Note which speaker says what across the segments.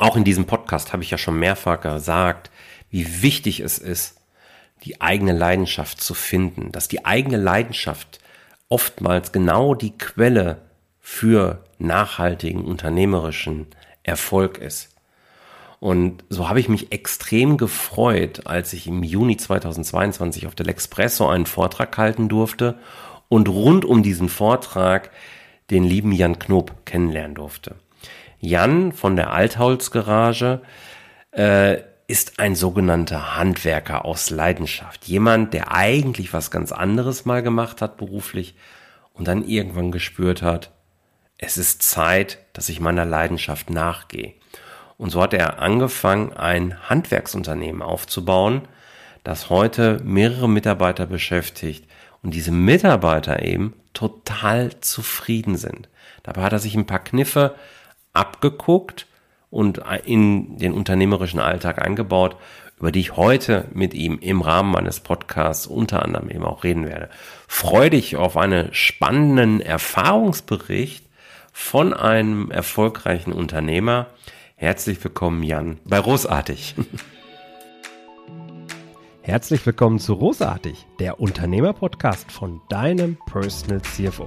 Speaker 1: auch in diesem Podcast habe ich ja schon mehrfach gesagt, wie wichtig es ist, die eigene Leidenschaft zu finden, dass die eigene Leidenschaft oftmals genau die Quelle für nachhaltigen unternehmerischen Erfolg ist. Und so habe ich mich extrem gefreut, als ich im Juni 2022 auf der L'Expresso einen Vortrag halten durfte und rund um diesen Vortrag den lieben Jan Knob kennenlernen durfte. Jan von der Altholzgarage äh, ist ein sogenannter Handwerker aus Leidenschaft. Jemand, der eigentlich was ganz anderes mal gemacht hat beruflich und dann irgendwann gespürt hat, es ist Zeit, dass ich meiner Leidenschaft nachgehe. Und so hat er angefangen, ein Handwerksunternehmen aufzubauen, das heute mehrere Mitarbeiter beschäftigt und diese Mitarbeiter eben total zufrieden sind. Dabei hat er sich ein paar Kniffe abgeguckt und in den unternehmerischen Alltag eingebaut, über die ich heute mit ihm im Rahmen meines Podcasts unter anderem eben auch reden werde. Freu dich auf einen spannenden Erfahrungsbericht von einem erfolgreichen Unternehmer. Herzlich willkommen, Jan, bei Rosartig. Herzlich willkommen zu Rosartig, der Unternehmerpodcast von deinem Personal CFO.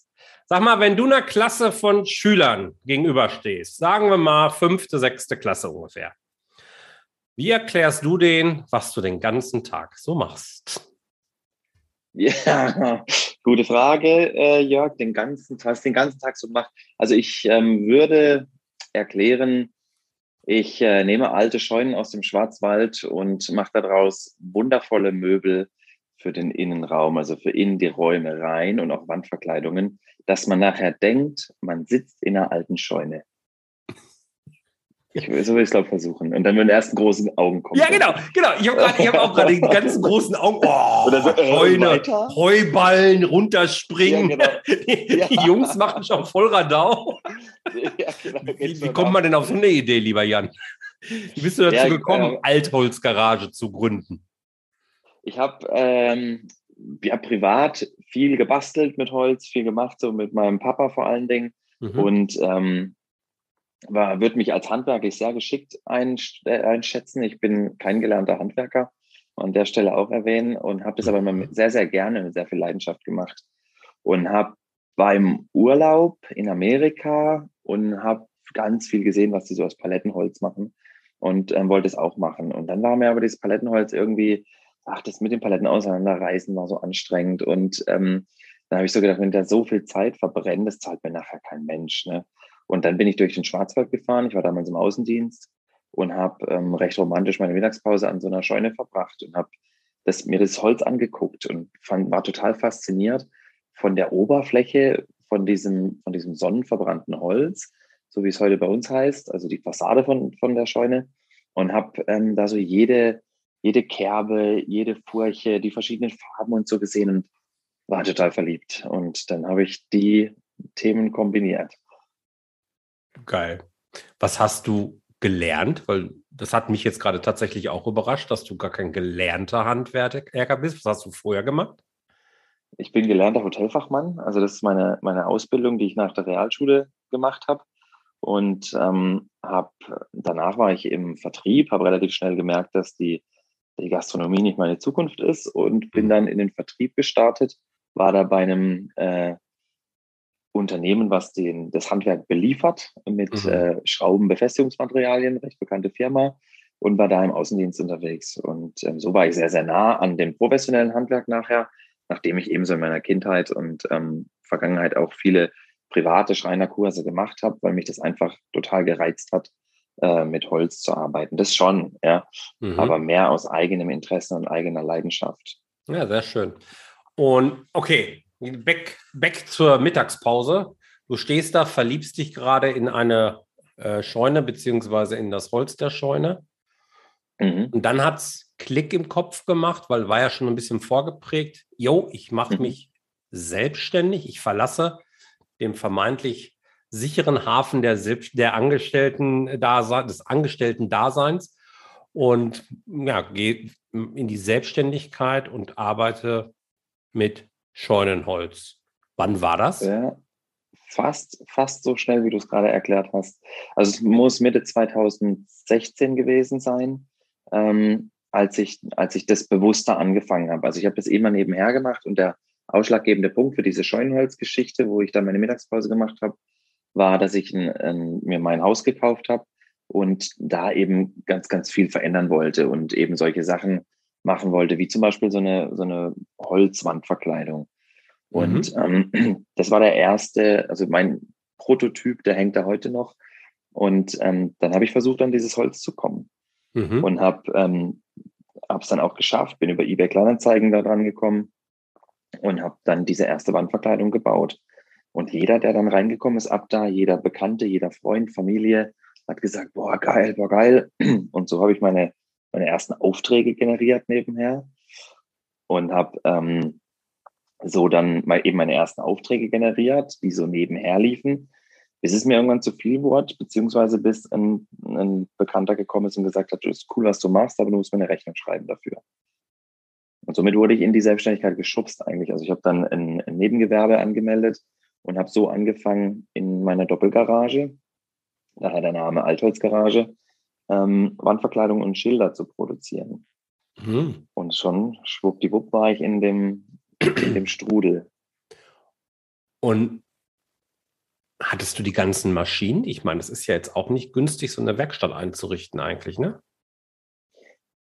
Speaker 1: Sag mal, wenn du einer Klasse von Schülern gegenüberstehst, sagen wir mal fünfte, sechste Klasse ungefähr, wie erklärst du denen, was du den ganzen Tag so machst?
Speaker 2: Ja, gute Frage, äh, Jörg. Den ganzen Tag, was den ganzen Tag so macht. Also ich ähm, würde erklären, ich äh, nehme alte Scheunen aus dem Schwarzwald und mache daraus wundervolle Möbel für den Innenraum, also für in die Räume rein und auch Wandverkleidungen, dass man nachher denkt, man sitzt in einer alten Scheune. Ich, so will ich es, glaube versuchen. Und dann mit den ersten großen Augen kommen.
Speaker 1: Ja, genau, genau. Ich habe hab auch gerade die ganzen großen Augen. Oh, so, äh, Scheune, weiter. Heuballen, runterspringen. Ja, genau. die, ja. die, Jungs machen schon voll Radau. Ja, genau, wie, wie kommt man denn auf so eine Idee, lieber Jan? Wie bist du dazu gekommen, äh, Altholzgarage zu gründen?
Speaker 2: Ich habe ähm, ja, privat viel gebastelt mit Holz, viel gemacht, so mit meinem Papa vor allen Dingen. Mhm. Und ähm, war, würde mich als handwerklich sehr geschickt äh, einschätzen. Ich bin kein gelernter Handwerker, an der Stelle auch erwähnen, und habe das aber immer sehr, sehr gerne, mit sehr viel Leidenschaft gemacht. Und habe beim Urlaub in Amerika und habe ganz viel gesehen, was die so aus Palettenholz machen und ähm, wollte es auch machen. Und dann war mir aber dieses Palettenholz irgendwie ach, das mit den Paletten auseinanderreißen war so anstrengend. Und ähm, dann habe ich so gedacht, wenn da so viel Zeit verbrennt, das zahlt mir nachher kein Mensch. Ne? Und dann bin ich durch den Schwarzwald gefahren. Ich war damals im Außendienst und habe ähm, recht romantisch meine Mittagspause an so einer Scheune verbracht und habe das, mir das Holz angeguckt und fand, war total fasziniert von der Oberfläche von diesem, von diesem sonnenverbrannten Holz, so wie es heute bei uns heißt, also die Fassade von, von der Scheune und habe ähm, da so jede, jede Kerbe, jede Furche, die verschiedenen Farben und so gesehen und war total verliebt. Und dann habe ich die Themen kombiniert.
Speaker 1: Geil. Was hast du gelernt? Weil das hat mich jetzt gerade tatsächlich auch überrascht, dass du gar kein gelernter Handwerker bist. Was hast du vorher gemacht?
Speaker 2: Ich bin gelernter Hotelfachmann. Also das ist meine, meine Ausbildung, die ich nach der Realschule gemacht habe. Und ähm, hab, danach war ich im Vertrieb, habe relativ schnell gemerkt, dass die die Gastronomie nicht meine Zukunft ist und bin dann in den Vertrieb gestartet, war da bei einem äh, Unternehmen, was den, das Handwerk beliefert mit mhm. äh, Schraubenbefestigungsmaterialien, recht bekannte Firma, und war da im Außendienst unterwegs. Und ähm, so war ich sehr, sehr nah an dem professionellen Handwerk nachher, nachdem ich ebenso in meiner Kindheit und ähm, Vergangenheit auch viele private Schreinerkurse gemacht habe, weil mich das einfach total gereizt hat, äh, mit Holz zu arbeiten. Das schon, ja. Mhm. Aber mehr aus eigenem Interesse und eigener Leidenschaft.
Speaker 1: Ja, sehr schön. Und okay, back, back zur Mittagspause. Du stehst da, verliebst dich gerade in eine äh, Scheune beziehungsweise in das Holz der Scheune. Mhm. Und dann hat es Klick im Kopf gemacht, weil war ja schon ein bisschen vorgeprägt. Jo, ich mache mhm. mich selbstständig, ich verlasse den vermeintlich sicheren Hafen der, der Angestellten des Angestellten-Daseins und ja, gehe in die Selbstständigkeit und arbeite mit Scheunenholz. Wann war das?
Speaker 2: Ja, fast, fast so schnell, wie du es gerade erklärt hast. Also es muss Mitte 2016 gewesen sein, ähm, als, ich, als ich das bewusster angefangen habe. Also ich habe das immer nebenher gemacht und der ausschlaggebende Punkt für diese Scheunenholzgeschichte, wo ich dann meine Mittagspause gemacht habe, war, dass ich ein, ein, mir mein Haus gekauft habe und da eben ganz, ganz viel verändern wollte und eben solche Sachen machen wollte, wie zum Beispiel so eine, so eine Holzwandverkleidung. Und mhm. ähm, das war der erste, also mein Prototyp, der hängt da heute noch. Und ähm, dann habe ich versucht, an dieses Holz zu kommen. Mhm. Und habe ähm, es dann auch geschafft, bin über eBay Kleinanzeigen da dran gekommen und habe dann diese erste Wandverkleidung gebaut. Und jeder, der dann reingekommen ist, ab da, jeder Bekannte, jeder Freund, Familie, hat gesagt, boah, geil, boah, geil. Und so habe ich meine, meine ersten Aufträge generiert nebenher und habe ähm, so dann mal eben meine ersten Aufträge generiert, die so nebenher liefen, bis es mir irgendwann zu viel wurde, beziehungsweise bis ein, ein Bekannter gekommen ist und gesagt hat, das ist cool, was du machst, aber du musst mir eine Rechnung schreiben dafür. Und somit wurde ich in die Selbstständigkeit geschubst eigentlich. Also ich habe dann ein, ein Nebengewerbe angemeldet und habe so angefangen in meiner Doppelgarage, daher der Name Altholzgarage, ähm, Wandverkleidung und Schilder zu produzieren. Mhm. Und schon schwuppdiwupp war ich in dem, in dem Strudel.
Speaker 1: Und hattest du die ganzen Maschinen? Ich meine, das ist ja jetzt auch nicht günstig, so eine Werkstatt einzurichten eigentlich, ne?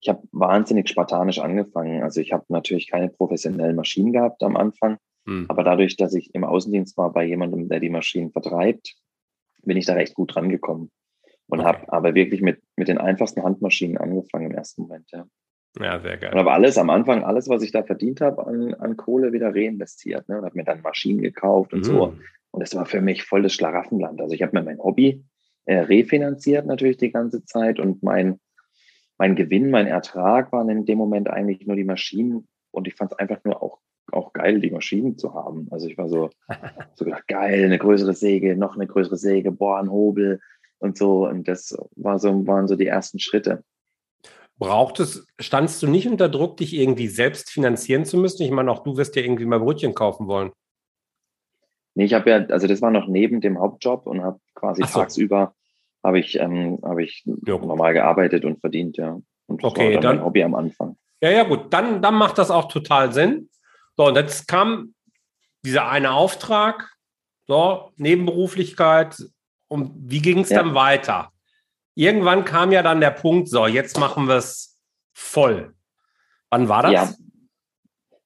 Speaker 2: Ich habe wahnsinnig spartanisch angefangen. Also ich habe natürlich keine professionellen Maschinen gehabt am Anfang. Hm. Aber dadurch, dass ich im Außendienst war bei jemandem, der die Maschinen vertreibt, bin ich da recht gut rangekommen. Und okay. habe aber wirklich mit, mit den einfachsten Handmaschinen angefangen im ersten Moment, ja.
Speaker 1: Ja, sehr geil.
Speaker 2: Und habe alles am Anfang, alles, was ich da verdient habe, an, an Kohle wieder reinvestiert. Ne? Und habe mir dann Maschinen gekauft und mhm. so. Und das war für mich voll das Schlaraffenland. Also ich habe mir mein Hobby äh, refinanziert natürlich die ganze Zeit und mein, mein Gewinn, mein Ertrag waren in dem Moment eigentlich nur die Maschinen. Und ich fand es einfach nur auch, auch geil, die Maschinen zu haben. Also ich war so, so gedacht, geil, eine größere Säge, noch eine größere Säge, boah, ein Hobel und so. Und das war so, waren so die ersten Schritte.
Speaker 1: Braucht es, standst du nicht unter Druck, dich irgendwie selbst finanzieren zu müssen? Ich meine, auch du wirst ja irgendwie mal Brötchen kaufen wollen.
Speaker 2: Nee, ich habe ja, also das war noch neben dem Hauptjob und habe quasi so. tagsüber habe ich, ähm, habe ich normal gearbeitet und verdient, ja. Und
Speaker 1: das okay, war dann, dann mein
Speaker 2: Hobby am Anfang.
Speaker 1: Ja, ja, gut, dann, dann macht das auch total Sinn. So, und jetzt kam dieser eine Auftrag, so, Nebenberuflichkeit. Und wie ging es ja. dann weiter? Irgendwann kam ja dann der Punkt, so, jetzt machen wir es voll. Wann war das? Ja,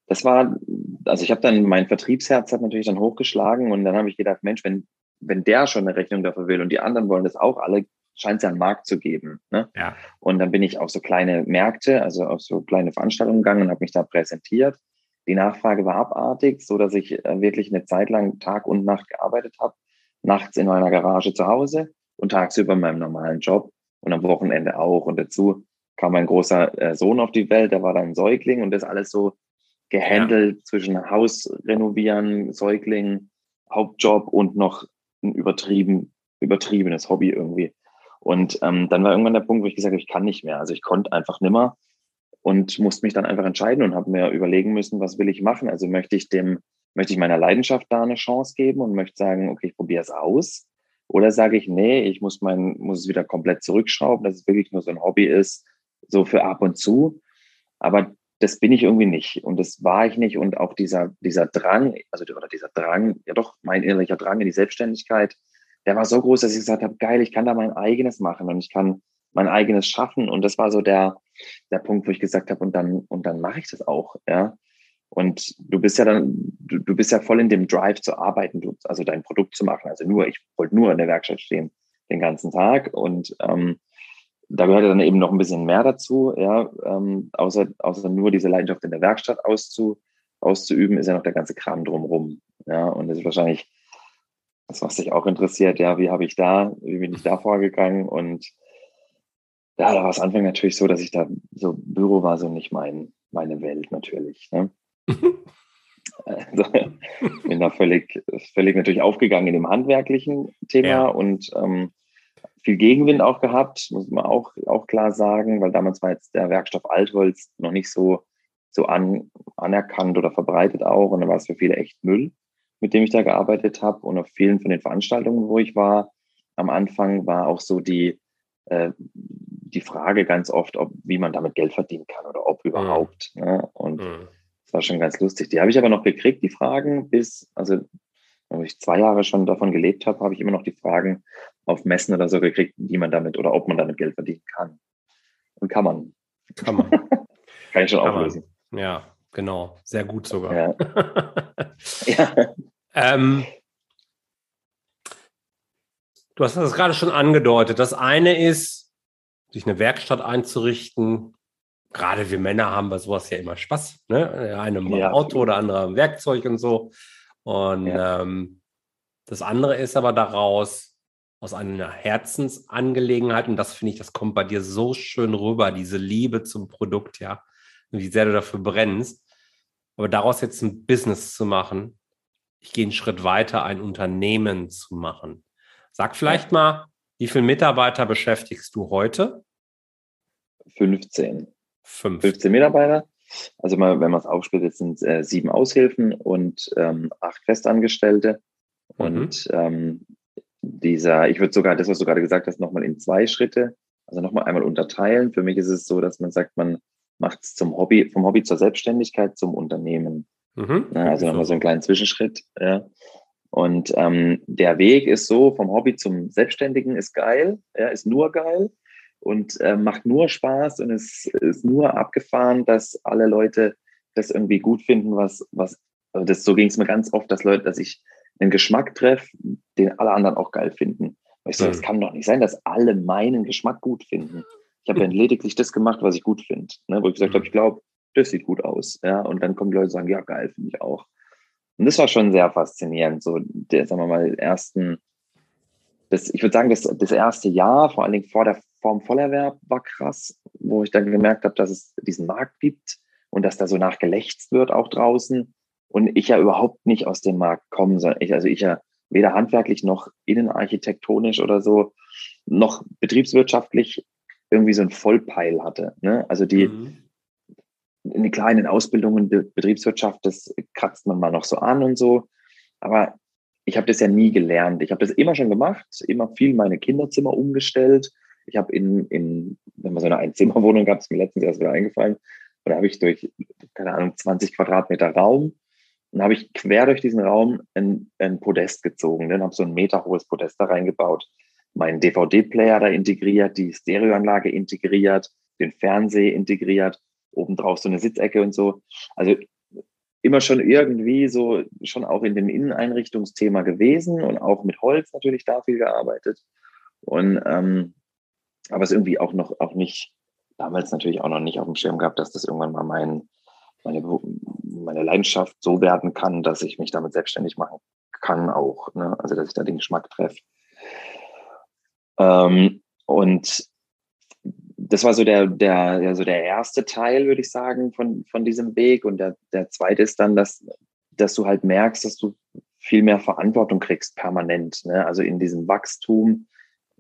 Speaker 2: das war, also ich habe dann, mein Vertriebsherz hat natürlich dann hochgeschlagen und dann habe ich gedacht, Mensch, wenn, wenn der schon eine Rechnung dafür will und die anderen wollen das auch alle, scheint es ja einen Markt zu geben. Ne? Ja. Und dann bin ich auf so kleine Märkte, also auf so kleine Veranstaltungen gegangen und habe mich da präsentiert. Die Nachfrage war abartig, so dass ich äh, wirklich eine Zeit lang Tag und Nacht gearbeitet habe. Nachts in meiner Garage zu Hause und tagsüber in meinem normalen Job und am Wochenende auch. Und dazu kam mein großer äh, Sohn auf die Welt, der war dann Säugling und das alles so gehandelt ja. zwischen Haus renovieren, Säugling, Hauptjob und noch ein übertrieben, übertriebenes Hobby irgendwie. Und ähm, dann war irgendwann der Punkt, wo ich gesagt habe, ich kann nicht mehr. Also ich konnte einfach nimmer und musste mich dann einfach entscheiden und habe mir überlegen müssen, was will ich machen? Also möchte ich dem, möchte ich meiner Leidenschaft da eine Chance geben und möchte sagen, okay, ich probiere es aus. Oder sage ich, nee, ich muss mein, muss es wieder komplett zurückschrauben, dass es wirklich nur so ein Hobby ist, so für ab und zu. Aber das bin ich irgendwie nicht und das war ich nicht und auch dieser dieser Drang, also oder dieser Drang, ja doch mein innerlicher Drang in die Selbstständigkeit, der war so groß, dass ich gesagt habe, geil, ich kann da mein eigenes machen und ich kann mein eigenes schaffen und das war so der der Punkt, wo ich gesagt habe und dann und dann mache ich das auch, ja. Und du bist ja dann, du, du bist ja voll in dem Drive zu arbeiten, du, also dein Produkt zu machen. Also nur, ich wollte nur in der Werkstatt stehen den ganzen Tag und ähm, da gehört dann eben noch ein bisschen mehr dazu, ja, ähm, außer, außer nur diese Leidenschaft in der Werkstatt auszu, auszuüben, ist ja noch der ganze Kram drumherum. Ja, und das ist wahrscheinlich das, was dich auch interessiert, ja, wie habe ich da, wie bin ich da vorgegangen? Und ja, da war es Anfang natürlich so, dass ich da, so Büro war so nicht mein, meine Welt natürlich. Ne? also, bin da völlig, völlig natürlich aufgegangen in dem handwerklichen Thema ja. und ähm, viel Gegenwind auch gehabt, muss man auch, auch klar sagen, weil damals war jetzt der Werkstoff Altholz noch nicht so, so an, anerkannt oder verbreitet auch und dann war es für viele echt Müll mit dem ich da gearbeitet habe. Und auf vielen von den Veranstaltungen, wo ich war, am Anfang war auch so die, äh, die Frage ganz oft, ob, wie man damit Geld verdienen kann oder ob mhm. überhaupt. Mhm. Ne? Und mhm. das war schon ganz lustig. Die habe ich aber noch gekriegt, die Fragen, bis, also wenn ich zwei Jahre schon davon gelebt habe, habe ich immer noch die Fragen auf Messen oder so gekriegt, wie man damit oder ob man damit Geld verdienen kann. Und kann man.
Speaker 1: Kann man.
Speaker 2: kann ich schon kann auflösen.
Speaker 1: Man. Ja, genau. Sehr gut sogar. Ja. ja. Ähm, du hast das gerade schon angedeutet. Das eine ist, sich eine Werkstatt einzurichten. Gerade wir Männer haben bei sowas ja immer Spaß. Ne? Der eine mal ja. Auto oder andere am Werkzeug und so. Und ja. ähm, das andere ist aber daraus, aus einer Herzensangelegenheit, und das finde ich, das kommt bei dir so schön rüber, diese Liebe zum Produkt, ja, wie sehr du dafür brennst. Aber daraus jetzt ein Business zu machen, ich gehe einen Schritt weiter, ein Unternehmen zu machen. Sag vielleicht mal, wie viele Mitarbeiter beschäftigst du heute?
Speaker 2: 15. 15, 15 Mitarbeiter. Also mal, wenn man es aufsplittet, sind äh, sieben Aushilfen und ähm, acht Festangestellte. Mhm. Und ähm, dieser, ich würde sogar, das, was du gerade gesagt hast, nochmal in zwei Schritte, also nochmal einmal unterteilen. Für mich ist es so, dass man sagt, man macht es zum Hobby, vom Hobby zur Selbstständigkeit, zum Unternehmen. Mhm. Ja, also nochmal so einen kleinen Zwischenschritt. Ja. Und ähm, der Weg ist so, vom Hobby zum Selbstständigen ist geil, ja, ist nur geil und äh, macht nur Spaß und es ist nur abgefahren, dass alle Leute das irgendwie gut finden, was, was, also das, so ging es mir ganz oft, dass Leute, dass ich einen Geschmack treffe, den alle anderen auch geil finden. Und ich so, mhm. das kann doch nicht sein, dass alle meinen Geschmack gut finden. Ich habe ja lediglich das gemacht, was ich gut finde. Ne? Wo ich gesagt mhm. habe, ich glaube, das sieht gut aus. Ja, und dann kommen die Leute und sagen, ja, geil, finde ich auch. Und das war schon sehr faszinierend. So, der, sagen wir mal, ersten, das, ich würde sagen, das, das erste Jahr, vor allen Dingen vor der Form Vollerwerb, war krass, wo ich dann gemerkt habe, dass es diesen Markt gibt und dass da so nachgelächzt wird auch draußen. Und ich ja überhaupt nicht aus dem Markt komme, sondern ich, also ich ja weder handwerklich noch innenarchitektonisch oder so, noch betriebswirtschaftlich irgendwie so ein Vollpeil hatte. Ne? Also die, mhm in kleinen Ausbildungen Betriebswirtschaft, das kratzt man mal noch so an und so. Aber ich habe das ja nie gelernt. Ich habe das immer schon gemacht, immer viel meine Kinderzimmer umgestellt. Ich habe in, in, wenn man so eine Einzimmerwohnung gab, ist mir letztens erst wieder eingefallen, da habe ich durch, keine Ahnung, 20 Quadratmeter Raum und habe ich quer durch diesen Raum ein, ein Podest gezogen. Dann habe so ein Meter hohes Podest da reingebaut, meinen DVD-Player da integriert, die Stereoanlage integriert, den Fernseher integriert obendrauf so eine Sitzecke und so. Also immer schon irgendwie so, schon auch in dem Inneneinrichtungsthema gewesen und auch mit Holz natürlich da viel gearbeitet. Und ähm, aber es irgendwie auch noch, auch nicht, damals natürlich auch noch nicht auf dem Schirm gehabt, dass das irgendwann mal mein, meine, meine Leidenschaft so werden kann, dass ich mich damit selbstständig machen kann auch. Ne? Also dass ich da den Geschmack treffe. Ähm, und das war so der, der, ja, so der erste Teil, würde ich sagen, von, von diesem Weg. Und der, der zweite ist dann, dass, dass du halt merkst, dass du viel mehr Verantwortung kriegst permanent. Ne? Also in diesem Wachstum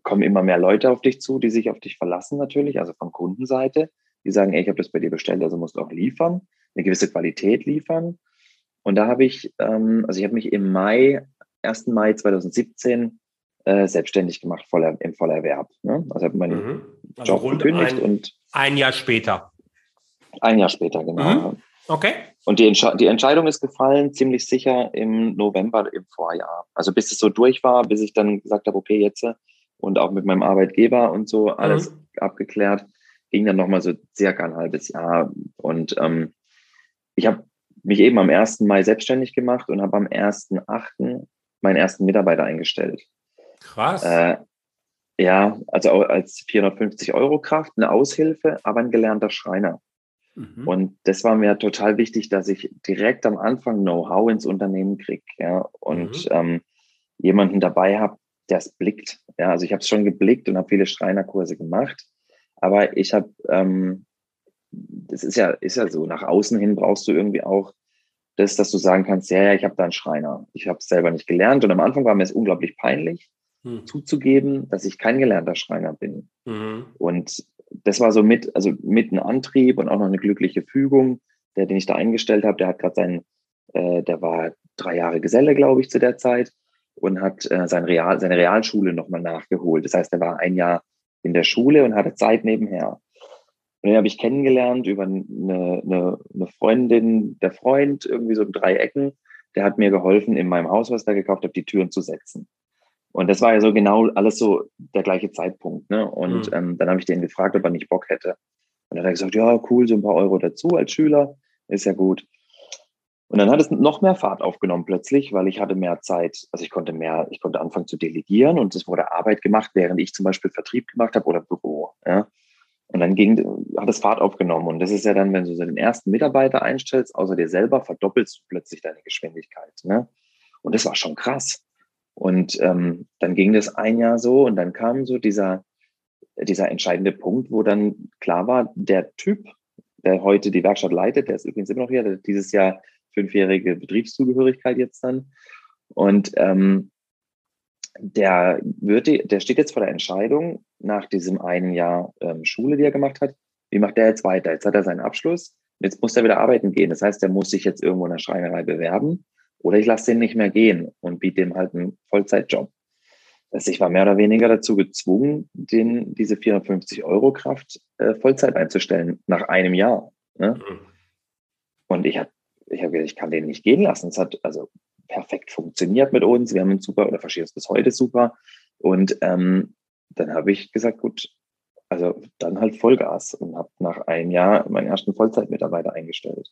Speaker 2: kommen immer mehr Leute auf dich zu, die sich auf dich verlassen natürlich, also von Kundenseite. Die sagen, ey, ich habe das bei dir bestellt, also musst du auch liefern, eine gewisse Qualität liefern. Und da habe ich, ähm, also ich habe mich im Mai, 1. Mai 2017 äh, selbstständig gemacht voller, im Vollerwerb. Ne? Also habe meinen mhm. also Job gekündigt
Speaker 1: ein,
Speaker 2: und
Speaker 1: ein Jahr später.
Speaker 2: Ein Jahr später, genau.
Speaker 1: Mhm. Okay.
Speaker 2: Und die, Entsche die Entscheidung ist gefallen, ziemlich sicher im November im Vorjahr. Also bis es so durch war, bis ich dann gesagt habe, okay, jetzt und auch mit meinem Arbeitgeber und so alles mhm. abgeklärt, ging dann nochmal so circa ein halbes Jahr. Und ähm, ich habe mich eben am 1. Mai selbstständig gemacht und habe am 1.8. meinen ersten Mitarbeiter eingestellt.
Speaker 1: Krass.
Speaker 2: Äh, ja, also als 450 Euro Kraft, eine Aushilfe, aber ein gelernter Schreiner. Mhm. Und das war mir total wichtig, dass ich direkt am Anfang Know-how ins Unternehmen kriege. Ja? Und mhm. ähm, jemanden dabei habe, der es blickt. Ja, also ich habe es schon geblickt und habe viele Schreinerkurse gemacht, aber ich habe, ähm, das ist ja, ist ja so, nach außen hin brauchst du irgendwie auch das, dass du sagen kannst, ja, ja, ich habe da einen Schreiner. Ich habe es selber nicht gelernt und am Anfang war mir es unglaublich peinlich, hm. zuzugeben, dass ich kein gelernter Schreiner bin. Mhm. Und das war so mit, also mit ein Antrieb und auch noch eine glückliche Fügung, der, den ich da eingestellt habe. Der hat gerade seinen, äh, der war drei Jahre Geselle, glaube ich, zu der Zeit und hat äh, sein Real, seine Realschule nochmal nachgeholt. Das heißt, er war ein Jahr in der Schule und hatte Zeit nebenher. Und den habe ich kennengelernt über eine, eine, eine Freundin, der Freund, irgendwie so in drei Ecken. Der hat mir geholfen, in meinem Haus, was ich da gekauft habe, die Türen zu setzen. Und das war ja so genau alles so der gleiche Zeitpunkt. Ne? Und mhm. ähm, dann habe ich den gefragt, ob er nicht Bock hätte. Und dann hat er gesagt, ja, cool, so ein paar Euro dazu als Schüler, ist ja gut. Und dann hat es noch mehr Fahrt aufgenommen plötzlich, weil ich hatte mehr Zeit, also ich konnte mehr, ich konnte anfangen zu delegieren und es wurde Arbeit gemacht, während ich zum Beispiel Vertrieb gemacht habe oder Büro. Ja? Und dann ging, hat es Fahrt aufgenommen. Und das ist ja dann, wenn du so den ersten Mitarbeiter einstellst, außer dir selber, verdoppelst du plötzlich deine Geschwindigkeit. Ne? Und das war schon krass. Und ähm, dann ging das ein Jahr so und dann kam so dieser, dieser entscheidende Punkt, wo dann klar war, der Typ, der heute die Werkstatt leitet, der ist übrigens immer noch hier, der hat dieses Jahr fünfjährige Betriebszugehörigkeit jetzt dann. Und ähm, der, wird, der steht jetzt vor der Entscheidung nach diesem einen Jahr ähm, Schule, die er gemacht hat. Wie macht der jetzt weiter? Jetzt hat er seinen Abschluss. Jetzt muss er wieder arbeiten gehen. Das heißt, er muss sich jetzt irgendwo in der Schreinerei bewerben oder ich lasse den nicht mehr gehen und biete ihm halt einen Vollzeitjob. Also ich war mehr oder weniger dazu gezwungen, den, diese 450 Euro Kraft äh, Vollzeit einzustellen nach einem Jahr. Ne? Mhm. Und ich habe ich hab gedacht, ich kann den nicht gehen lassen. Es hat also perfekt funktioniert mit uns. Wir haben uns super oder verstehen es bis heute super. Und ähm, dann habe ich gesagt, gut, also dann halt Vollgas und habe nach einem Jahr meinen ersten Vollzeitmitarbeiter eingestellt.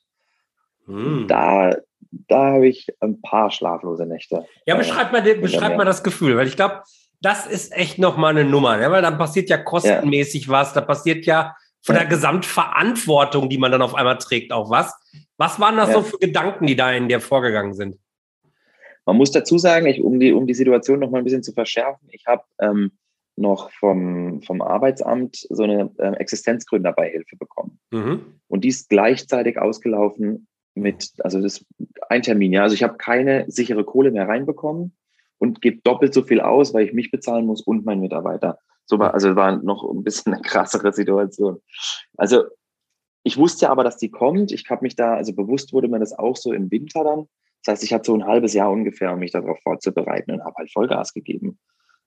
Speaker 2: Hm. Da, da habe ich ein paar schlaflose Nächte.
Speaker 1: Ja, beschreib mal, beschreib mal das Gefühl, weil ich glaube, das ist echt nochmal eine Nummer, ne? weil dann passiert ja kostenmäßig ja. was, da passiert ja von der Gesamtverantwortung, die man dann auf einmal trägt, auch was. Was waren das ja. so für Gedanken, die da in dir vorgegangen sind?
Speaker 2: Man muss dazu sagen, ich, um, die, um die Situation noch mal ein bisschen zu verschärfen, ich habe ähm, noch vom, vom Arbeitsamt so eine äh, Existenzgründerbeihilfe bekommen. Mhm. Und die ist gleichzeitig ausgelaufen mit, also das ein Termin, ja. Also ich habe keine sichere Kohle mehr reinbekommen und gebe doppelt so viel aus, weil ich mich bezahlen muss und mein Mitarbeiter. So war, also war noch ein bisschen eine krassere Situation. Also ich wusste aber, dass die kommt. Ich habe mich da, also bewusst wurde mir das auch so im Winter dann. Das heißt, ich hatte so ein halbes Jahr ungefähr, um mich darauf vorzubereiten und habe halt Vollgas gegeben.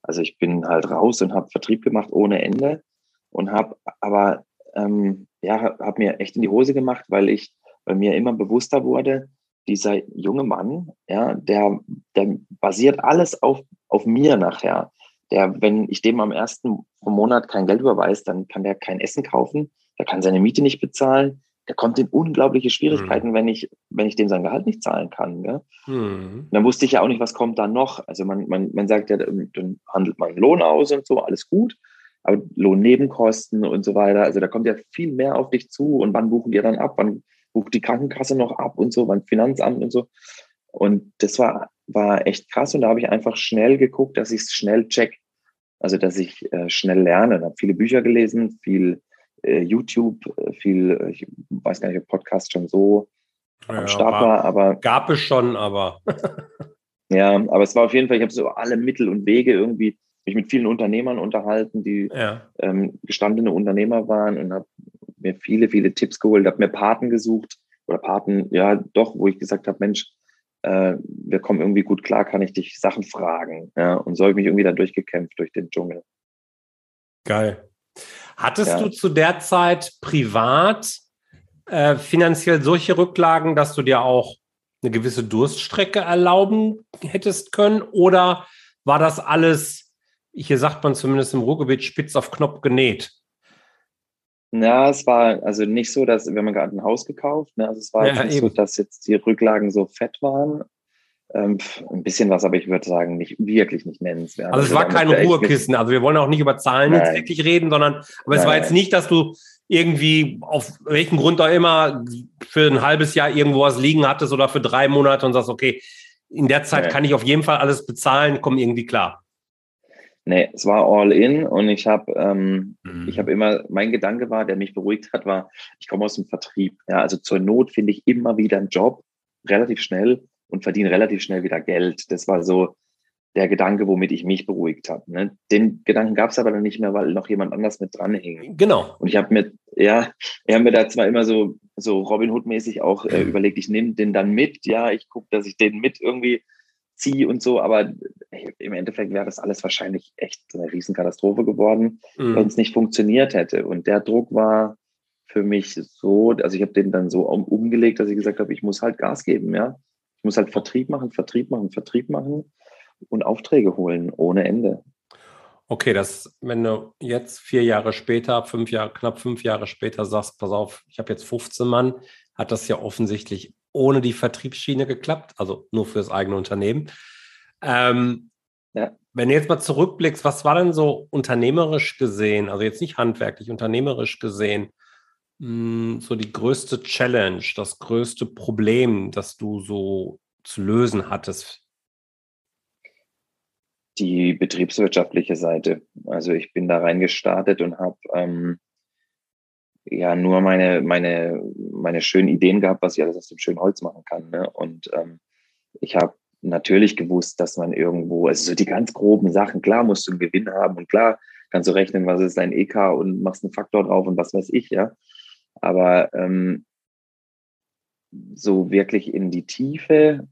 Speaker 2: Also ich bin halt raus und habe Vertrieb gemacht ohne Ende und habe aber ähm, ja, habe mir echt in die Hose gemacht, weil ich weil mir immer bewusster wurde, dieser junge Mann, ja, der, der basiert alles auf, auf mir nachher. Der, wenn ich dem am ersten Monat kein Geld überweise, dann kann der kein Essen kaufen, der kann seine Miete nicht bezahlen, der kommt in unglaubliche Schwierigkeiten, mhm. wenn ich, wenn ich dem sein Gehalt nicht zahlen kann. Gell? Mhm. Dann wusste ich ja auch nicht, was kommt da noch. Also man, man, man sagt ja, dann handelt man Lohn aus und so, alles gut. Aber Lohnnebenkosten und so weiter, also da kommt ja viel mehr auf dich zu und wann buchen die dann ab, wann bucht die Krankenkasse noch ab und so, beim Finanzamt und so. Und das war, war echt krass. Und da habe ich einfach schnell geguckt, dass ich es schnell check. Also, dass ich äh, schnell lerne. Ich habe viele Bücher gelesen, viel äh, YouTube, äh, viel, äh, ich weiß gar nicht, ob Podcast schon so ja, am Start war, aber.
Speaker 1: Gab es schon, aber.
Speaker 2: ja, aber es war auf jeden Fall, ich habe so alle Mittel und Wege irgendwie mich mit vielen Unternehmern unterhalten, die ja. ähm, gestandene Unternehmer waren und habe mir viele, viele Tipps geholt, habe mir Paten gesucht oder Paten, ja, doch, wo ich gesagt habe, Mensch, äh, wir kommen irgendwie gut klar, kann ich dich Sachen fragen. Ja, und so habe ich mich irgendwie da durchgekämpft durch den Dschungel.
Speaker 1: Geil. Hattest ja. du zu der Zeit privat äh, finanziell solche Rücklagen, dass du dir auch eine gewisse Durststrecke erlauben hättest können? Oder war das alles, hier sagt man zumindest im Ruhrgebiet, spitz auf Knopf genäht?
Speaker 2: Ja, es war also nicht so, dass wir haben gerade ein Haus gekauft. Ne? Also es war ja, nicht eben. so, dass jetzt die Rücklagen so fett waren. Ähm, ein bisschen was, aber ich würde sagen, nicht wirklich nicht nennenswert.
Speaker 1: Also es war kein Ruhekissen. Also wir wollen auch nicht über Zahlen Nein. jetzt wirklich reden, sondern aber es war jetzt nicht, dass du irgendwie auf welchen Grund auch immer für ein halbes Jahr irgendwo was liegen hattest oder für drei Monate und sagst, okay, in der Zeit nee. kann ich auf jeden Fall alles bezahlen, komme irgendwie klar.
Speaker 2: Nee, es war all in und ich habe ähm, mhm. ich habe immer, mein Gedanke war, der mich beruhigt hat, war, ich komme aus dem Vertrieb. Ja, also zur Not finde ich immer wieder einen Job, relativ schnell und verdiene relativ schnell wieder Geld. Das war so der Gedanke, womit ich mich beruhigt habe. Ne? Den Gedanken gab es aber dann nicht mehr, weil noch jemand anders mit dran hing.
Speaker 1: Genau.
Speaker 2: Und ich habe mir, ja, ich habe mir da zwar immer so, so Robin Hood-mäßig auch äh, überlegt, ich nehme den dann mit, ja, ich gucke, dass ich den mit irgendwie ziehe und so, aber im Endeffekt wäre das alles wahrscheinlich echt eine Riesenkatastrophe geworden, mhm. wenn es nicht funktioniert hätte. Und der Druck war für mich so, also ich habe den dann so um, umgelegt, dass ich gesagt habe, ich muss halt Gas geben, ja. Ich muss halt Vertrieb machen, Vertrieb machen, Vertrieb machen und Aufträge holen ohne Ende.
Speaker 1: Okay, das, wenn du jetzt vier Jahre später, fünf Jahre, knapp fünf Jahre später sagst, pass auf, ich habe jetzt 15 Mann, hat das ja offensichtlich ohne die Vertriebsschiene geklappt, also nur für das eigene Unternehmen. Ähm, ja. Wenn du jetzt mal zurückblickst, was war denn so unternehmerisch gesehen, also jetzt nicht handwerklich, unternehmerisch gesehen, mh, hm, so die größte Challenge, das größte Problem, das du so zu lösen hattest?
Speaker 2: Die betriebswirtschaftliche Seite. Also ich bin da reingestartet und habe ähm, ja nur meine, meine, meine schönen Ideen gehabt, was ich alles aus dem schönen Holz machen kann. Ne? Und ähm, ich habe natürlich gewusst, dass man irgendwo, also so die ganz groben Sachen, klar musst du einen Gewinn haben und klar kannst du rechnen, was ist dein EK und machst einen Faktor drauf und was weiß ich, ja. Aber ähm, so wirklich in die Tiefe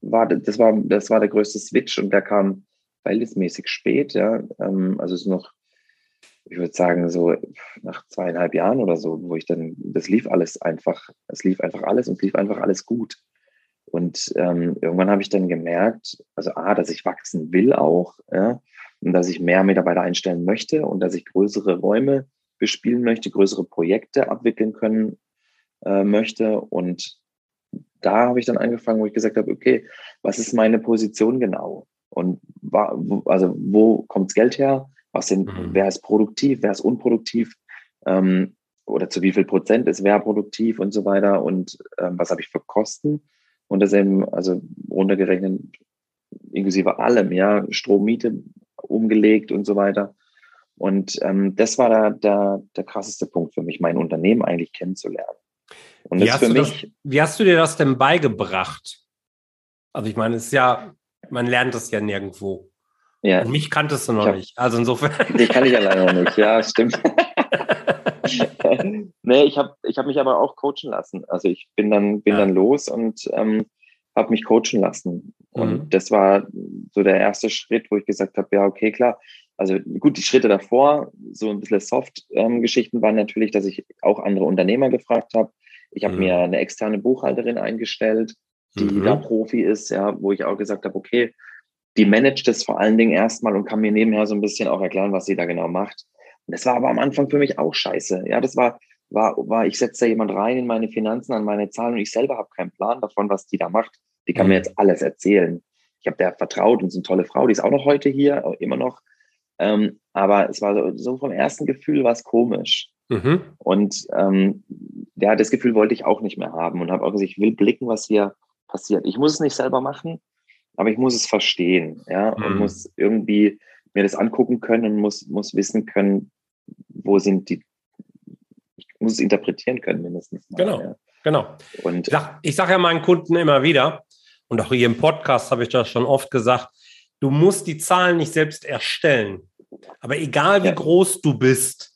Speaker 2: war das war das war der größte Switch und der kam verhältnismäßig spät, ja. Ähm, also es ist noch ich würde sagen, so nach zweieinhalb Jahren oder so, wo ich dann, das lief alles einfach, es lief einfach alles und es lief einfach alles gut. Und ähm, irgendwann habe ich dann gemerkt, also A, dass ich wachsen will auch, ja, und dass ich mehr Mitarbeiter einstellen möchte und dass ich größere Räume bespielen möchte, größere Projekte abwickeln können äh, möchte. Und da habe ich dann angefangen, wo ich gesagt habe, okay, was ist meine Position genau? Und also wo kommt das Geld her? Was sind, mhm. wer ist produktiv, wer ist unproduktiv? Ähm, oder zu wie viel Prozent ist wer produktiv und so weiter und ähm, was habe ich für Kosten und das eben, also runtergerechnet, inklusive allem, ja, Strommiete umgelegt und so weiter. Und ähm, das war der, der, der krasseste Punkt für mich, mein Unternehmen eigentlich kennenzulernen.
Speaker 1: Und wie, hast für mich, das, wie hast du dir das denn beigebracht? Also ich meine, es ist ja, man lernt das ja nirgendwo. Ja. Und mich kanntest du noch hab, nicht. Also insofern.
Speaker 2: Die kann ich alleine noch nicht, ja, stimmt. nee, ich habe ich hab mich aber auch coachen lassen. Also ich bin dann, bin ja. dann los und ähm, habe mich coachen lassen. Und mhm. das war so der erste Schritt, wo ich gesagt habe, ja, okay, klar. Also gut, die Schritte davor, so ein bisschen Soft-Geschichten ähm, waren natürlich, dass ich auch andere Unternehmer gefragt habe. Ich habe mhm. mir eine externe Buchhalterin eingestellt, die mhm. da Profi ist, ja, wo ich auch gesagt habe, okay, die managt das vor allen Dingen erstmal und kann mir nebenher so ein bisschen auch erklären, was sie da genau macht. Und das war aber am Anfang für mich auch scheiße. Ja, das war, war, war ich setze da jemand rein in meine Finanzen, an meine Zahlen und ich selber habe keinen Plan davon, was die da macht. Die kann mhm. mir jetzt alles erzählen. Ich habe der vertraut und ist eine tolle Frau, die ist auch noch heute hier, immer noch. Ähm, aber es war so, so vom ersten Gefühl was komisch. Mhm. Und ähm, ja, das Gefühl wollte ich auch nicht mehr haben und habe auch gesagt, ich will blicken, was hier passiert. Ich muss es nicht selber machen, aber ich muss es verstehen, ja, mhm. und muss irgendwie mir das angucken können und muss, muss wissen können, wo sind die, ich muss es interpretieren können mindestens.
Speaker 1: Mal, genau, ja. genau. Und ich sage ja meinen Kunden immer wieder, und auch hier im Podcast habe ich das schon oft gesagt, du musst die Zahlen nicht selbst erstellen. Aber egal wie ja. groß du bist,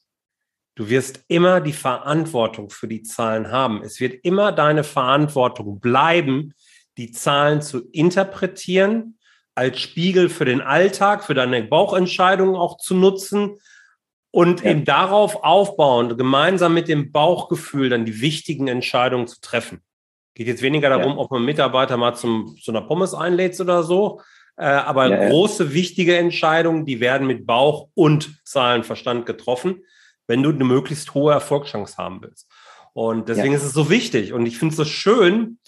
Speaker 1: du wirst immer die Verantwortung für die Zahlen haben. Es wird immer deine Verantwortung bleiben, die Zahlen zu interpretieren, als Spiegel für den Alltag, für deine Bauchentscheidungen auch zu nutzen und ja. eben darauf aufbauen, gemeinsam mit dem Bauchgefühl dann die wichtigen Entscheidungen zu treffen. Geht jetzt weniger darum, ja. ob man Mitarbeiter mal zum, zu einer Pommes einlädt oder so, äh, aber ja, große, wichtige Entscheidungen, die werden mit Bauch und Zahlenverstand getroffen, wenn du eine möglichst hohe Erfolgschance haben willst. Und deswegen ist es so wichtig. Und ich finde es so schön,